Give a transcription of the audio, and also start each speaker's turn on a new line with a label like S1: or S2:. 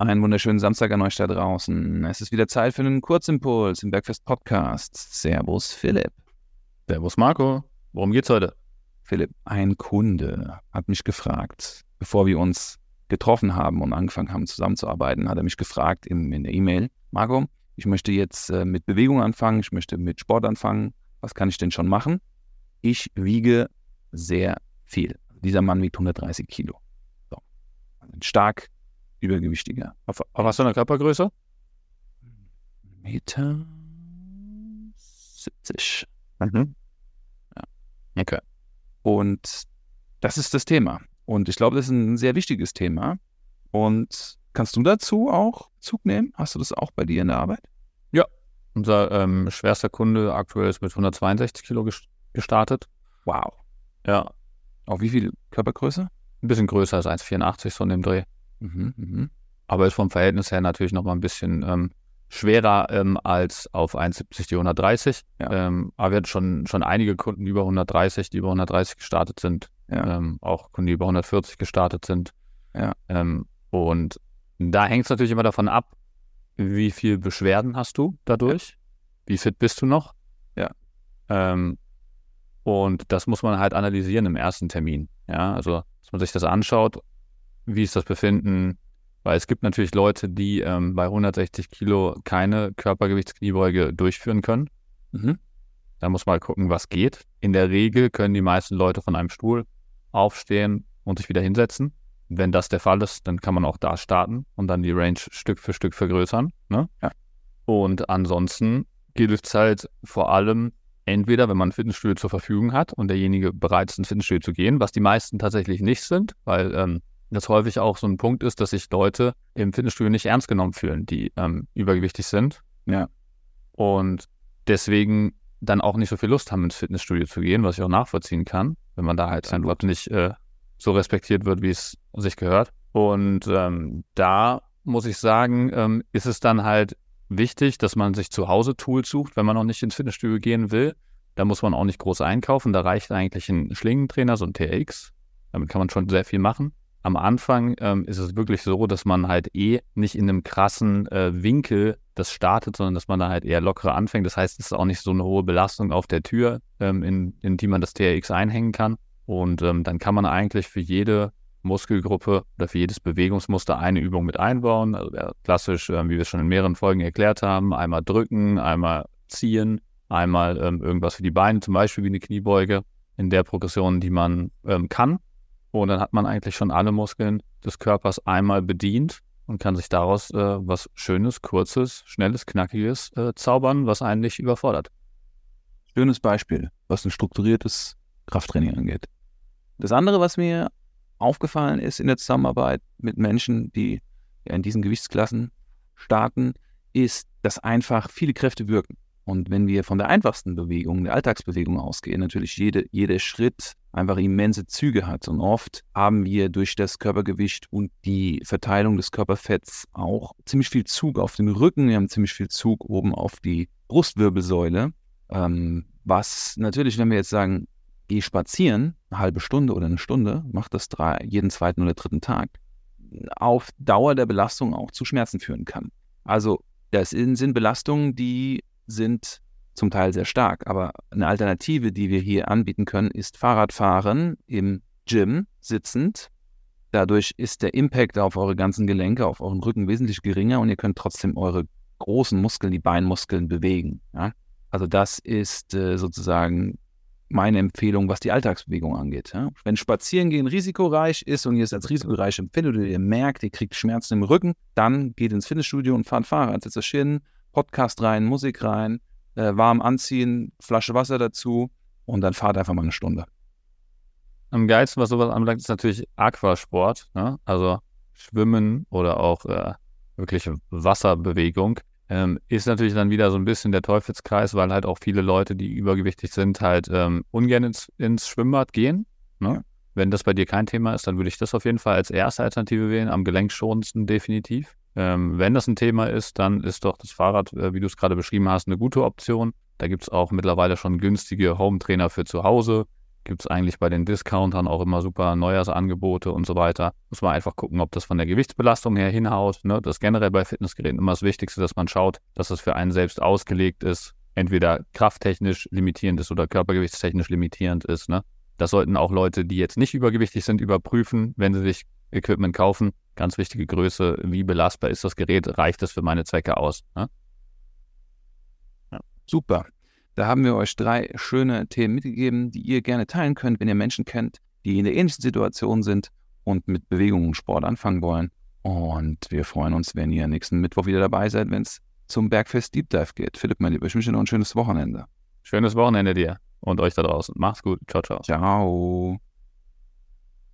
S1: Einen wunderschönen Samstag an euch da draußen. Es ist wieder Zeit für einen Kurzimpuls im Bergfest Podcast. Servus Philipp.
S2: Servus Marco. Worum geht's heute?
S1: Philipp, ein Kunde hat mich gefragt, bevor wir uns getroffen haben und angefangen haben zusammenzuarbeiten, hat er mich gefragt in, in der E-Mail, Marco, ich möchte jetzt äh, mit Bewegung anfangen, ich möchte mit Sport anfangen. Was kann ich denn schon machen? Ich wiege sehr viel. Dieser Mann wiegt 130 Kilo. So. Stark übergewichtiger.
S2: Auf, was für eine Körpergröße?
S1: Meter 70.
S2: Mhm. Ja. Okay.
S1: Und das ist das Thema. Und ich glaube, das ist ein sehr wichtiges Thema. Und kannst du dazu auch Zug nehmen? Hast du das auch bei dir in der Arbeit?
S2: Ja. Unser ähm, schwerster Kunde aktuell ist mit 162 Kilo gestartet.
S1: Wow.
S2: Ja.
S1: Auf wie viel Körpergröße?
S2: Ein bisschen größer als 1,84 von dem Dreh.
S1: Mhm, mhm.
S2: Aber ist vom Verhältnis her natürlich nochmal ein bisschen ähm, schwerer ähm, als auf 1,70 die 130.
S1: Ja.
S2: Ähm, aber wir hatten schon, schon einige Kunden über 130, die über 130 gestartet sind.
S1: Ja.
S2: Ähm, auch Kunden, die über 140 gestartet sind.
S1: Ja.
S2: Ähm, und da hängt es natürlich immer davon ab, wie viel Beschwerden hast du dadurch? Wie fit bist du noch?
S1: Ja.
S2: Ähm, und das muss man halt analysieren im ersten Termin. Ja, also, dass man sich das anschaut, wie ist das Befinden, weil es gibt natürlich Leute, die ähm, bei 160 Kilo keine Körpergewichtskniebeuge durchführen können.
S1: Mhm.
S2: Da muss man gucken, was geht. In der Regel können die meisten Leute von einem Stuhl aufstehen und sich wieder hinsetzen. Wenn das der Fall ist, dann kann man auch da starten und dann die Range Stück für Stück vergrößern. Ne?
S1: Ja.
S2: Und ansonsten gilt es halt vor allem, entweder wenn man Fitnessstudio zur Verfügung hat und derjenige bereit ist, ins Fitnessstudio zu gehen, was die meisten tatsächlich nicht sind, weil ähm, das häufig auch so ein Punkt ist, dass sich Leute im Fitnessstudio nicht ernst genommen fühlen, die ähm, übergewichtig sind.
S1: Ja.
S2: Und deswegen dann auch nicht so viel Lust haben, ins Fitnessstudio zu gehen, was ich auch nachvollziehen kann, wenn man da halt
S1: Absolut.
S2: einfach nicht äh, so respektiert wird, wie es sich gehört. Und ähm, da muss ich sagen, ähm, ist es dann halt wichtig, dass man sich zu Hause Tools sucht, wenn man noch nicht ins Fitnessstudio gehen will. Da muss man auch nicht groß einkaufen. Da reicht eigentlich ein Schlingentrainer, so ein TX. Damit kann man schon sehr viel machen am Anfang ähm, ist es wirklich so, dass man halt eh nicht in einem krassen äh, Winkel das startet, sondern dass man da halt eher lockerer anfängt. Das heißt, es ist auch nicht so eine hohe Belastung auf der Tür, ähm, in, in die man das TRX einhängen kann. Und ähm, dann kann man eigentlich für jede Muskelgruppe oder für jedes Bewegungsmuster eine Übung mit einbauen. Also klassisch, äh, wie wir es schon in mehreren Folgen erklärt haben, einmal drücken, einmal ziehen, einmal ähm, irgendwas für die Beine, zum Beispiel wie eine Kniebeuge in der Progression, die man ähm, kann. Und dann hat man eigentlich schon alle Muskeln des Körpers einmal bedient und kann sich daraus äh, was Schönes, Kurzes, Schnelles, Knackiges äh, zaubern, was einen nicht überfordert.
S1: Schönes Beispiel, was ein strukturiertes Krafttraining angeht. Das andere, was mir aufgefallen ist in der Zusammenarbeit mit Menschen, die in diesen Gewichtsklassen starten, ist, dass einfach viele Kräfte wirken. Und wenn wir von der einfachsten Bewegung, der Alltagsbewegung ausgehen, natürlich jede, jeder Schritt einfach immense Züge hat. Und oft haben wir durch das Körpergewicht und die Verteilung des Körperfetts auch ziemlich viel Zug auf den Rücken. Wir haben ziemlich viel Zug oben auf die Brustwirbelsäule. Ähm, was natürlich, wenn wir jetzt sagen, geh spazieren, eine halbe Stunde oder eine Stunde, mach das drei, jeden zweiten oder dritten Tag, auf Dauer der Belastung auch zu Schmerzen führen kann. Also das sind Belastungen, die sind zum Teil sehr stark. Aber eine Alternative, die wir hier anbieten können, ist Fahrradfahren im Gym sitzend. Dadurch ist der Impact auf eure ganzen Gelenke, auf euren Rücken wesentlich geringer und ihr könnt trotzdem eure großen Muskeln, die Beinmuskeln bewegen. Ja? Also das ist äh, sozusagen meine Empfehlung, was die Alltagsbewegung angeht. Ja? Wenn Spazierengehen risikoreich ist und ihr es als risikoreich empfindet oder ihr merkt, ihr kriegt Schmerzen im Rücken, dann geht ins Fitnessstudio und fahrt Fahrrad, setzt euch hin, Podcast rein, Musik rein, äh, warm anziehen, Flasche Wasser dazu und dann fahrt einfach mal eine Stunde.
S2: Am geilsten, was sowas anbelangt, ist natürlich Aquasport, ne? also Schwimmen oder auch äh, wirkliche Wasserbewegung. Ähm, ist natürlich dann wieder so ein bisschen der Teufelskreis, weil halt auch viele Leute, die übergewichtig sind, halt ähm, ungern ins, ins Schwimmbad gehen. Ne?
S1: Ja.
S2: Wenn das bei dir kein Thema ist, dann würde ich das auf jeden Fall als erste Alternative wählen, am gelenkschonendsten definitiv. Ähm, wenn das ein Thema ist, dann ist doch das Fahrrad, äh, wie du es gerade beschrieben hast, eine gute Option. Da gibt es auch mittlerweile schon günstige Home-Trainer für zu Hause, gibt es eigentlich bei den Discountern auch immer super Neujahrsangebote und so weiter. Muss man einfach gucken, ob das von der Gewichtsbelastung her hinhaut. Ne? Das ist generell bei Fitnessgeräten immer das Wichtigste, dass man schaut, dass es für einen selbst ausgelegt ist, entweder krafttechnisch limitierend ist oder körpergewichtstechnisch limitierend ist. Ne? Das sollten auch Leute, die jetzt nicht übergewichtig sind, überprüfen, wenn sie sich Equipment kaufen. Ganz wichtige Größe, wie belastbar ist das Gerät, reicht es für meine Zwecke aus? Ne?
S1: Ja. Super. Da haben wir euch drei schöne Themen mitgegeben, die ihr gerne teilen könnt, wenn ihr Menschen kennt, die in der ähnlichen Situation sind und mit Bewegung und Sport anfangen wollen. Und wir freuen uns, wenn ihr nächsten Mittwoch wieder dabei seid, wenn es zum Bergfest Deep Dive geht. Philipp, mein Lieber, ich wünsche dir noch ein schönes Wochenende.
S2: Schönes Wochenende dir und euch da draußen. Macht's gut. Ciao, ciao.
S1: Ciao.